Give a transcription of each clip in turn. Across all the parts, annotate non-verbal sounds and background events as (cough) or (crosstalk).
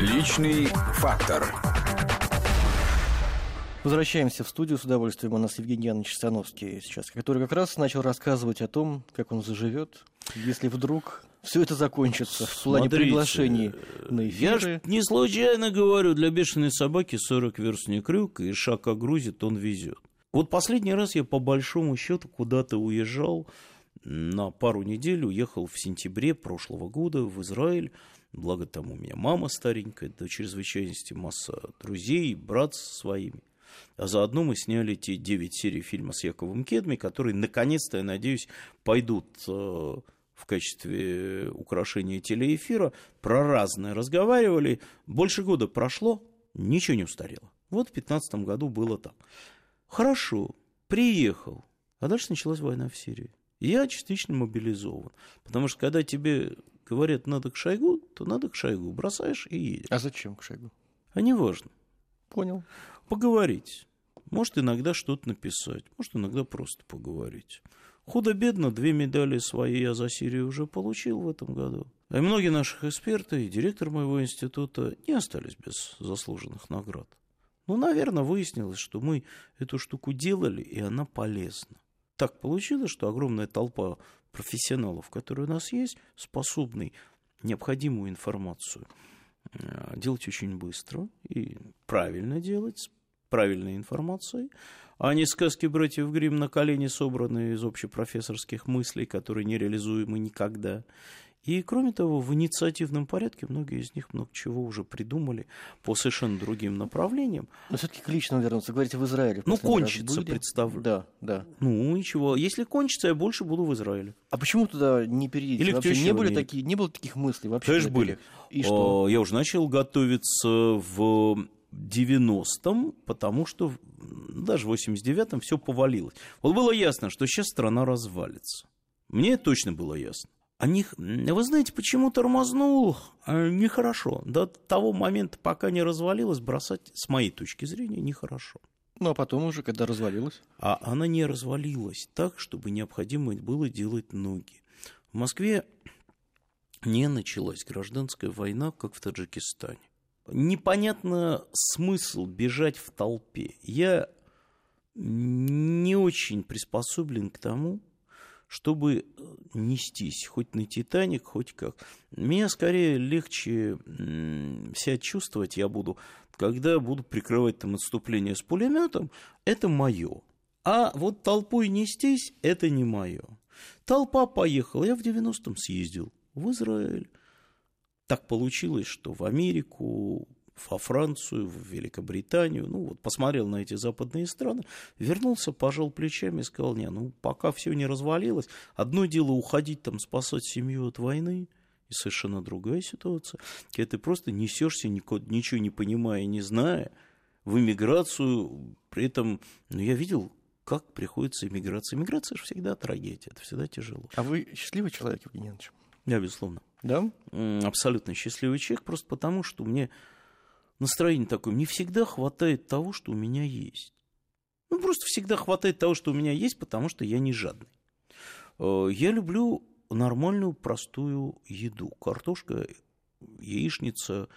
Личный фактор. Возвращаемся в студию. С удовольствием у нас Евгений Янович Становский сейчас, который как раз начал рассказывать о том, как он заживет, если вдруг все это закончится в плане Смотрите, приглашений на Я эфиры. ж не случайно говорю, для бешеной собаки 40 верст не крюк, и шаг как грузит, он везет. Вот последний раз я по большому счету куда-то уезжал на пару недель, уехал в сентябре прошлого года в Израиль. Благо там у меня мама старенькая, до чрезвычайности масса друзей, брат со своими. А заодно мы сняли те 9 серий фильма с Яковом Кедми, которые, наконец-то, я надеюсь, пойдут э, в качестве украшения телеэфира. Про разное разговаривали. Больше года прошло, ничего не устарело. Вот в 2015 году было так. Хорошо, приехал. А дальше началась война в Сирии. Я частично мобилизован. Потому что когда тебе говорят, надо к Шойгу, то надо к Шойгу. Бросаешь и едешь. А зачем к Шойгу? А не важно. Понял. Поговорить. Может, иногда что-то написать. Может, иногда просто поговорить. Худо-бедно две медали свои я за Сирию уже получил в этом году. А и многие наших эксперты и директор моего института не остались без заслуженных наград. Ну, наверное, выяснилось, что мы эту штуку делали, и она полезна. Так получилось, что огромная толпа профессионалов, которые у нас есть, способны необходимую информацию э, делать очень быстро и правильно делать, с правильной информацией, а не сказки братьев Грим на колени, собранные из общепрофессорских мыслей, которые нереализуемы никогда. И, кроме того, в инициативном порядке многие из них много чего уже придумали по совершенно другим направлениям. Но все-таки к личному вернуться. Говорите, в Израиле. Ну, кончится, представлю. Да, да. Ну, ничего. Если кончится, я больше буду в Израиле. А почему туда не переедете? Или Вообще не были такие, не было таких мыслей вообще? Конечно, были. И что? А, Я уже начал готовиться в 90-м, потому что даже в 89-м все повалилось. Вот было ясно, что сейчас страна развалится. Мне точно было ясно. А них, вы знаете, почему тормознул а, нехорошо. До того момента, пока не развалилось, бросать, с моей точки зрения, нехорошо. Ну, а потом уже, когда развалилось. А она не развалилась так, чтобы необходимо было делать ноги. В Москве не началась гражданская война, как в Таджикистане. Непонятно смысл бежать в толпе. Я не очень приспособлен к тому, чтобы нестись хоть на Титаник, хоть как. Меня скорее легче себя чувствовать я буду, когда буду прикрывать там отступление с пулеметом, это мое. А вот толпой нестись, это не мое. Толпа поехала, я в 90-м съездил в Израиль. Так получилось, что в Америку, во Францию, в Великобританию, ну вот посмотрел на эти западные страны, вернулся, пожал плечами и сказал, не, ну пока все не развалилось, одно дело уходить там спасать семью от войны, и совершенно другая ситуация, когда ты просто несешься, ничего не понимая, не зная, в эмиграцию, при этом, ну я видел, как приходится эмиграция. Эмиграция же всегда трагедия, это всегда тяжело. А вы счастливый человек, Евгений Иванович? Я, безусловно, Да? абсолютно счастливый человек, просто потому, что мне настроение такое, мне всегда хватает того, что у меня есть. Ну, просто всегда хватает того, что у меня есть, потому что я не жадный. Э, Я люблю нормальную, простую еду. Картошка, яичница,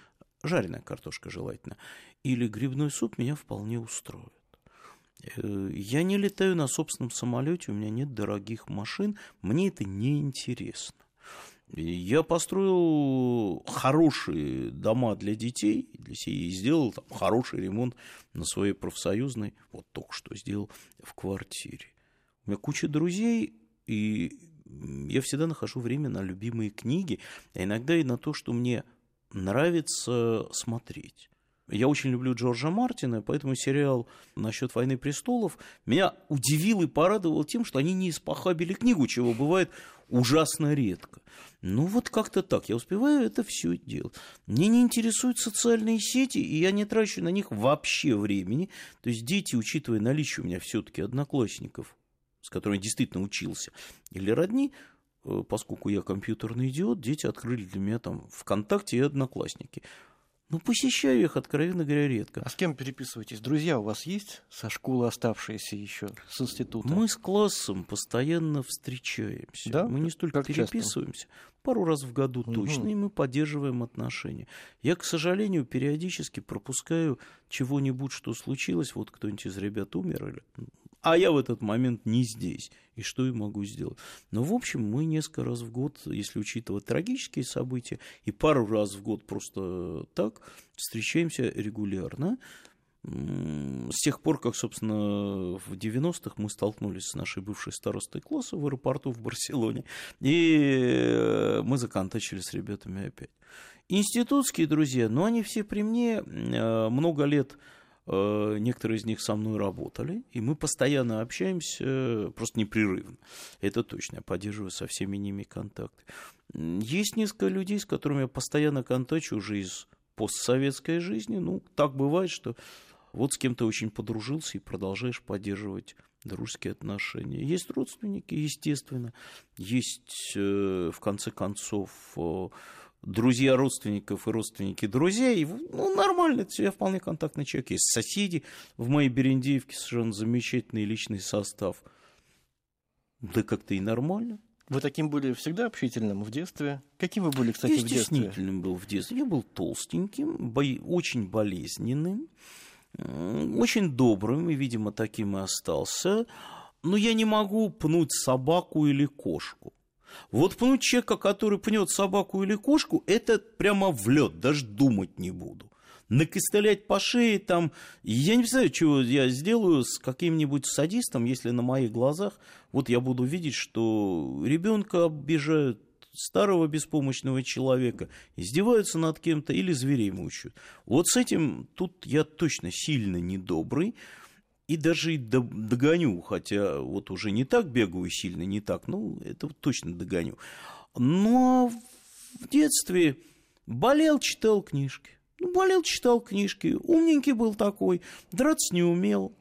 жареная картошка желательно, или грибной суп меня вполне устроит. Э, Я не летаю на собственном самолете, у меня нет дорогих машин, мне это не интересно. Я построил хорошие дома для детей, для семьи, и сделал там хороший ремонт на своей профсоюзной, вот только что сделал в квартире. У меня куча друзей, и я всегда нахожу время на любимые книги, а иногда и на то, что мне нравится смотреть. Я очень люблю Джорджа Мартина, поэтому сериал насчет «Войны престолов» меня удивил и порадовал тем, что они не испохабили книгу, чего бывает ужасно редко. Ну вот как-то так, я успеваю это все делать. Мне не интересуют социальные сети, и я не трачу на них вообще времени. То есть дети, учитывая наличие у меня все-таки одноклассников, с которыми я действительно учился, или родни, э, поскольку я компьютерный идиот, дети открыли для меня там ВКонтакте и Одноклассники. Ну, посещаю их, откровенно говоря, редко. А с кем переписываетесь? Друзья у вас есть со школы оставшиеся еще, с института? Мы с классом постоянно встречаемся. Да? Мы не столько Как часто? переписываемся, пару раз в году Мгм. точно, и мы поддерживаем отношения. Я, к сожалению, периодически пропускаю чего-нибудь, что случилось, вот кто-нибудь из ребят умер, или... а я в этот момент не здесь. И что я могу сделать? Но, в общем, мы несколько раз в год, если учитывать трагические события, и пару раз в год просто так, встречаемся регулярно. С тех пор, как, собственно, в 90-х мы столкнулись с нашей бывшей старостой класса в аэропорту в Барселоне, и э, мы законтачили с ребятами опять. Институтские друзья, ну, они все при мне, э, много лет некоторые из них со мной работали, и мы постоянно общаемся, э, просто непрерывно. Это точно, я поддерживаю со всеми ними контакты. Есть несколько людей, с которыми я постоянно контачу уже из постсоветской жизни. Ну, так бывает, что вот с кем-то очень подружился и продолжаешь поддерживать дружеские отношения. Есть родственники, естественно. Есть, э, в конце концов, э, друзья родственников и родственники друзей. Ну, нормально, это я вполне контактный человек. Есть соседи в моей Берендеевке, совершенно замечательный личный состав. Да как-то и нормально. Вы таким были всегда общительным в детстве? Каким вы были, кстати, я в детстве? стеснительным был в детстве. Я был толстеньким, бо- очень болезненным, очень добрым, и, видимо, таким и остался. Но я не могу пнуть собаку или кошку. Вот пнуть человека, который пнет собаку или кошку, это прямо в лед, даже думать не буду. Накостылять по шее там, я не представляю, чего я сделаю с каким-нибудь садистом, если на моих глазах вот я буду видеть, что ребенка обижают, старого беспомощного человека, издеваются над кем-то или зверей мучают. Вот с этим тут я точно сильно недобрый, и даже и до- догоню, хотя вот уже не так бегаю сильно, не так, ну, это точно догоню. Но в детстве болел, читал книжки. Ну, болел, читал книжки. Умненький был такой, драться не умел.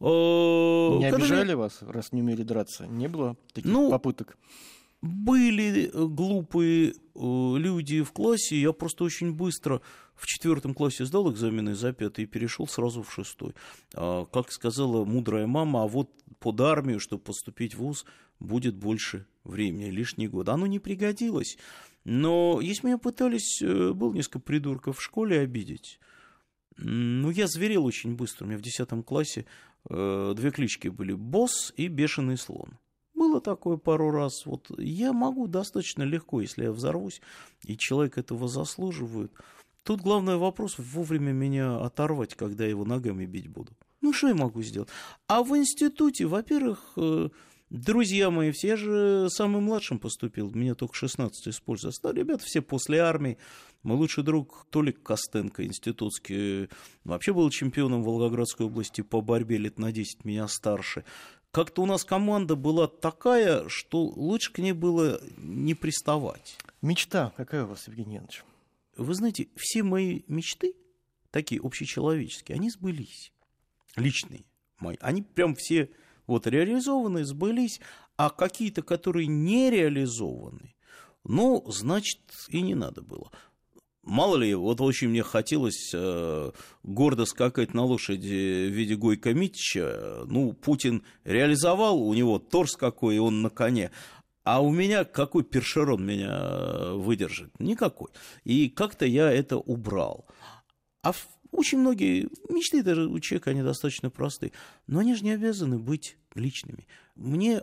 Э, Не обижали вас, раз не умели драться? Не было таких Ну, попыток? Были э, глупые э, люди в классе, я просто очень быстро в четвертом классе сдал экзамены за пятый и перешел сразу в шестой. А, Как сказала мудрая мама, а вот под армию, чтобы поступить в ВУЗ, будет больше времени, лишний год. Оно не пригодилось. Но если меня пытались, э, был несколько придурков в школе обидеть, ну, я зверел очень быстро. У меня в десятом классе две клички были «Босс» и «Бешеный слон». Было такое пару раз. Вот я могу достаточно легко, если я взорвусь, и человек этого заслуживает. Тут главный вопрос вовремя меня оторвать, когда я его ногами бить буду. Ну, что я могу сделать? А в институте, во-первых, э, друзья мои, все я же самым младшим поступил, мне только 16 использовал. Стали ребята все после армии. Мой лучший друг Толик Костенко, институтский, э, вообще был чемпионом Волгоградской области по борьбе лет на 10 меня старше. Как-то у нас команда была такая, что лучше к ней было не приставать. Мечта какая у вас, Евгений Янович? Вы знаете, все мои мечты, такие общечеловеческие, они сбылись. Личные мои. Они прям все вот реализованы, сбылись, а какие-то, которые не реализованы, ну, значит, и не надо было. Мало ли, вот очень мне хотелось э, гордо скакать на лошади в виде Гойка Митича. Ну, Путин реализовал, у него торс какой, и он на коне. А у меня какой першерон меня э, выдержит? Никакой. И как-то я это убрал. А очень многие мечты даже у человека, они достаточно простые. Но они же не обязаны быть личными. Мне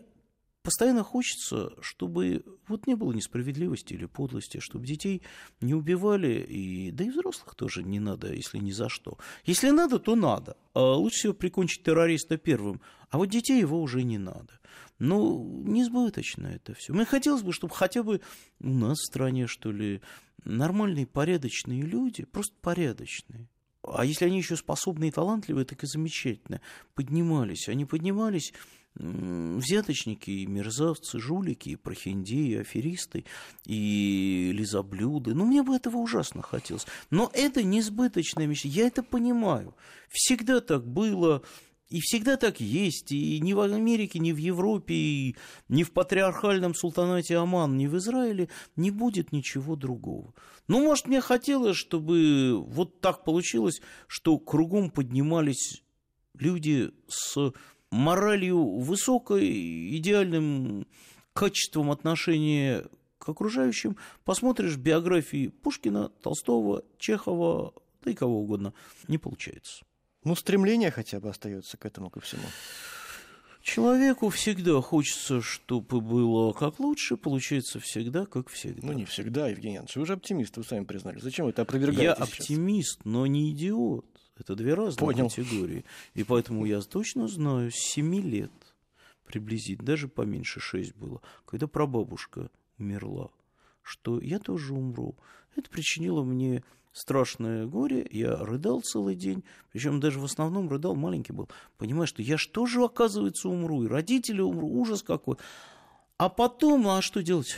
постоянно хочется, чтобы вот не было несправедливости или подлости, чтобы детей не убивали, и, да и взрослых тоже не надо, если ни за что. Если надо, то надо. А лучше всего прикончить террориста первым, а вот детей его уже не надо. Ну, несбыточно это все. Мне хотелось бы, чтобы хотя бы у нас в стране, что ли, нормальные, порядочные люди, просто порядочные, а если они еще способные и талантливые, так и замечательно. Поднимались. Они поднимались взяточники, и мерзавцы, жулики, и прохиндеи, и аферисты, и лизоблюды. Ну, мне бы этого ужасно хотелось. Но это несбыточная мечта. Я это понимаю. Всегда так было. И всегда так есть. И ни в Америке, ни в Европе, и ни в патриархальном султанате Оман, ни в Израиле не будет ничего другого. Ну, может, мне хотелось, чтобы вот так получилось, что кругом поднимались люди с моралью высокой, идеальным качеством отношения к окружающим. Посмотришь биографии Пушкина, Толстого, Чехова, да и кого угодно. Не получается. Ну, стремление хотя бы остается к этому, ко всему. Человеку всегда хочется, чтобы было как лучше, получается всегда как всегда. Ну, не всегда, Евгений Иванович. Вы же оптимист, вы сами признали. Зачем это опровергаете Я сейчас? оптимист, но не идиот. Это две разные Понял. категории. И поэтому я точно знаю, с 7 лет приблизительно, даже поменьше 6 было, когда прабабушка умерла, что я тоже умру. Это причинило мне страшное горе, я рыдал целый день, причем даже в основном рыдал, маленький был, понимаешь, что я что же, оказывается, умру, и родители умру, ужас какой. А потом, а что делать?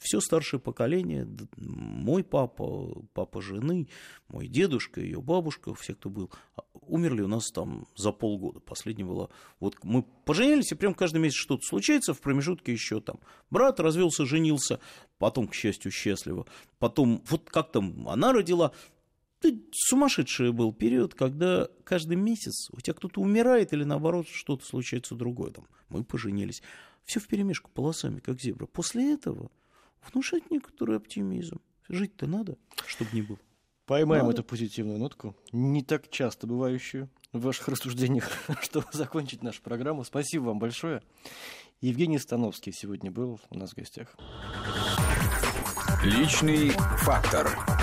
Все старшее поколение, мой папа, папа жены, мой дедушка, ее бабушка, все, кто был, а, умерли у нас там за полгода. Последняя была... Вот мы поженились, и прям каждый месяц что-то случается, в промежутке еще там брат развелся, женился, потом, к счастью, счастливо. Потом, вот как там она родила, ты сумасшедший был период, когда каждый месяц у тебя кто-то умирает или наоборот что-то случается другое. Там, мы поженились. Все в перемешку полосами, как зебра. После этого внушать некоторый оптимизм. Жить-то надо, чтобы не было. Поймаем Надо. эту позитивную нотку, не так часто бывающую в ваших рассуждениях, (laughs) чтобы закончить нашу программу. Спасибо вам большое. Евгений Становский сегодня был у нас в гостях. Личный фактор.